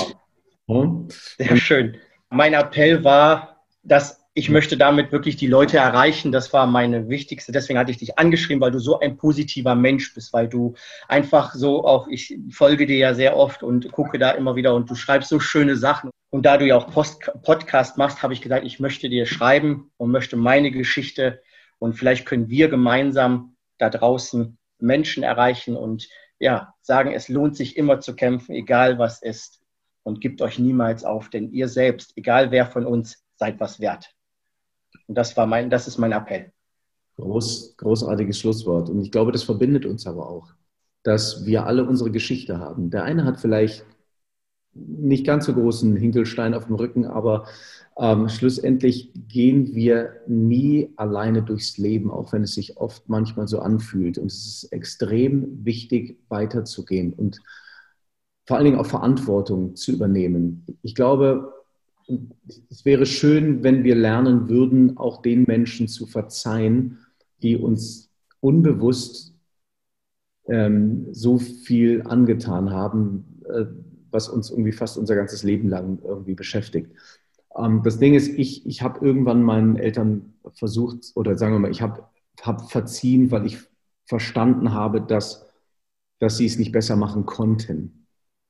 Wow. Sehr schön. Mein Appell war, dass ich möchte damit wirklich die Leute erreichen. Das war meine wichtigste. Deswegen hatte ich dich angeschrieben, weil du so ein positiver Mensch bist, weil du einfach so auch, ich folge dir ja sehr oft und gucke da immer wieder und du schreibst so schöne Sachen. Und da du ja auch Post Podcast machst, habe ich gesagt, ich möchte dir schreiben und möchte meine Geschichte und vielleicht können wir gemeinsam da draußen Menschen erreichen und ja, sagen, es lohnt sich immer zu kämpfen, egal was ist. Und gebt euch niemals auf, denn ihr selbst, egal wer von uns, seid was wert. Und das war mein, das ist mein Appell. Groß, großartiges Schlusswort. Und ich glaube, das verbindet uns aber auch, dass wir alle unsere Geschichte haben. Der eine hat vielleicht nicht ganz so großen Hinkelstein auf dem Rücken, aber ähm, schlussendlich gehen wir nie alleine durchs Leben, auch wenn es sich oft manchmal so anfühlt. Und es ist extrem wichtig, weiterzugehen und vor allen Dingen auch Verantwortung zu übernehmen. Ich glaube, es wäre schön, wenn wir lernen würden, auch den Menschen zu verzeihen, die uns unbewusst ähm, so viel angetan haben, äh, was uns irgendwie fast unser ganzes Leben lang irgendwie beschäftigt. Ähm, das Ding ist, ich, ich habe irgendwann meinen Eltern versucht, oder sagen wir mal, ich habe hab verziehen, weil ich verstanden habe, dass, dass sie es nicht besser machen konnten.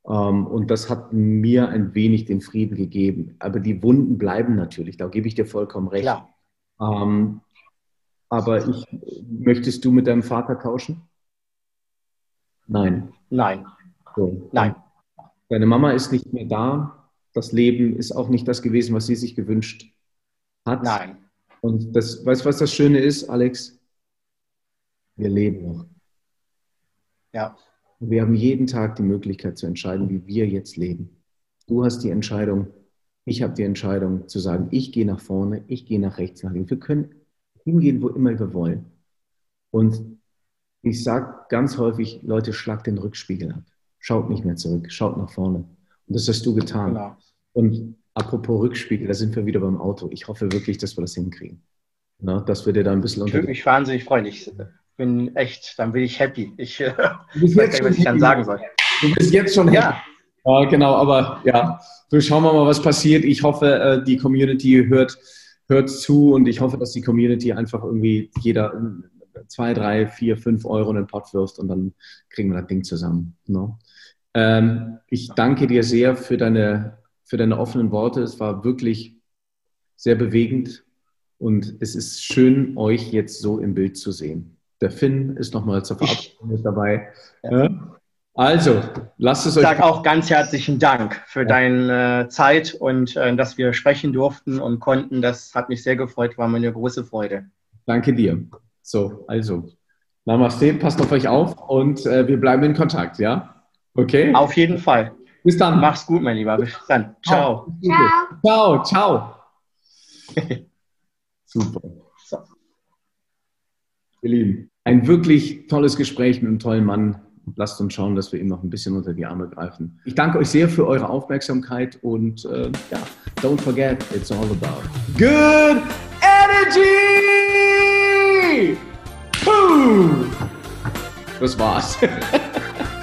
Ähm, und das hat mir ein wenig den Frieden gegeben. Aber die Wunden bleiben natürlich, da gebe ich dir vollkommen recht. Klar. Ähm, aber ich, möchtest du mit deinem Vater tauschen? Nein. Nein. So. Nein. Deine Mama ist nicht mehr da. Das Leben ist auch nicht das gewesen, was sie sich gewünscht hat. Nein. Und das, weißt du, was das Schöne ist, Alex? Wir leben noch. Ja. Wir haben jeden Tag die Möglichkeit zu entscheiden, wie wir jetzt leben. Du hast die Entscheidung, ich habe die Entscheidung zu sagen, ich gehe nach vorne, ich gehe nach rechts, nach links. Wir können hingehen, wo immer wir wollen. Und ich sage ganz häufig, Leute, schlagt den Rückspiegel ab. Schaut nicht mehr zurück, schaut nach vorne. Und das hast du getan. Genau. Und apropos Rückspiegel, da sind wir wieder beim Auto. Ich hoffe wirklich, dass wir das hinkriegen. Na, dass wir dir da ein bisschen unter. Ich würde mich wahnsinnig freuen. Ich bin echt, dann bin ich happy. Ich äh, weiß nicht, was ich dann sagen soll. Du bist jetzt schon happy. Ja. Ja, genau, aber ja, so schauen wir mal, was passiert. Ich hoffe, äh, die Community hört, hört zu und ich hoffe, dass die Community einfach irgendwie jeder zwei, drei, vier, fünf Euro in den Pot wirft und dann kriegen wir das Ding zusammen. No? Ähm, ich danke dir sehr für deine, für deine offenen Worte. Es war wirklich sehr bewegend und es ist schön, euch jetzt so im Bild zu sehen. Der Finn ist nochmal zur Verabschiedung mit dabei. Ja. Also, lasst es euch. Ich sage auch ganz herzlichen Dank für ja. deine äh, Zeit und äh, dass wir sprechen durften und konnten. Das hat mich sehr gefreut, war mir eine große Freude. Danke dir. So, also, Namaste, passt auf euch auf und äh, wir bleiben in Kontakt, ja? Okay? Auf jeden Fall. Bis dann. Mach's gut, mein Lieber. Bis dann. Ciao. Ciao. Ciao. Ciao. Super. Ihr Lieben, ein wirklich tolles Gespräch mit einem tollen Mann lasst uns schauen, dass wir ihm noch ein bisschen unter die Arme greifen. Ich danke euch sehr für eure Aufmerksamkeit und äh, ja, don't forget, it's all about good energy! Boom! Das war's.